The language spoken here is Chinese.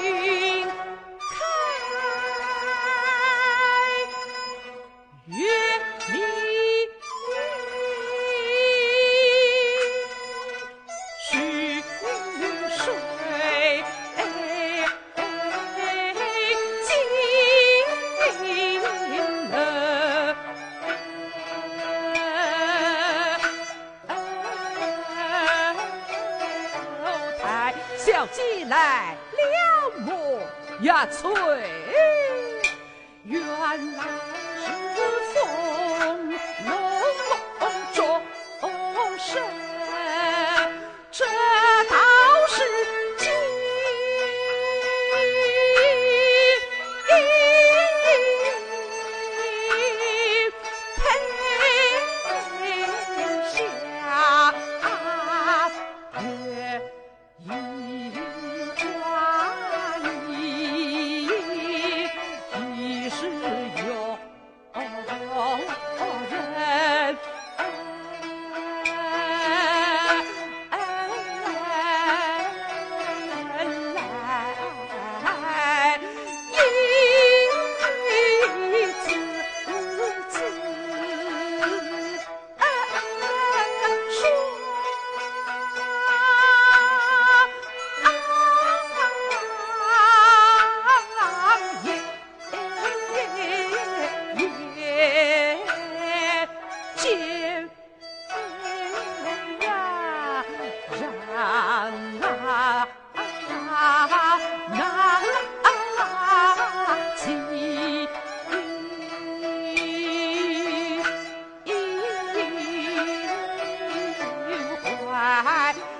云开月明，泉水清冷。台小鸡来。呀？翠，原来 high.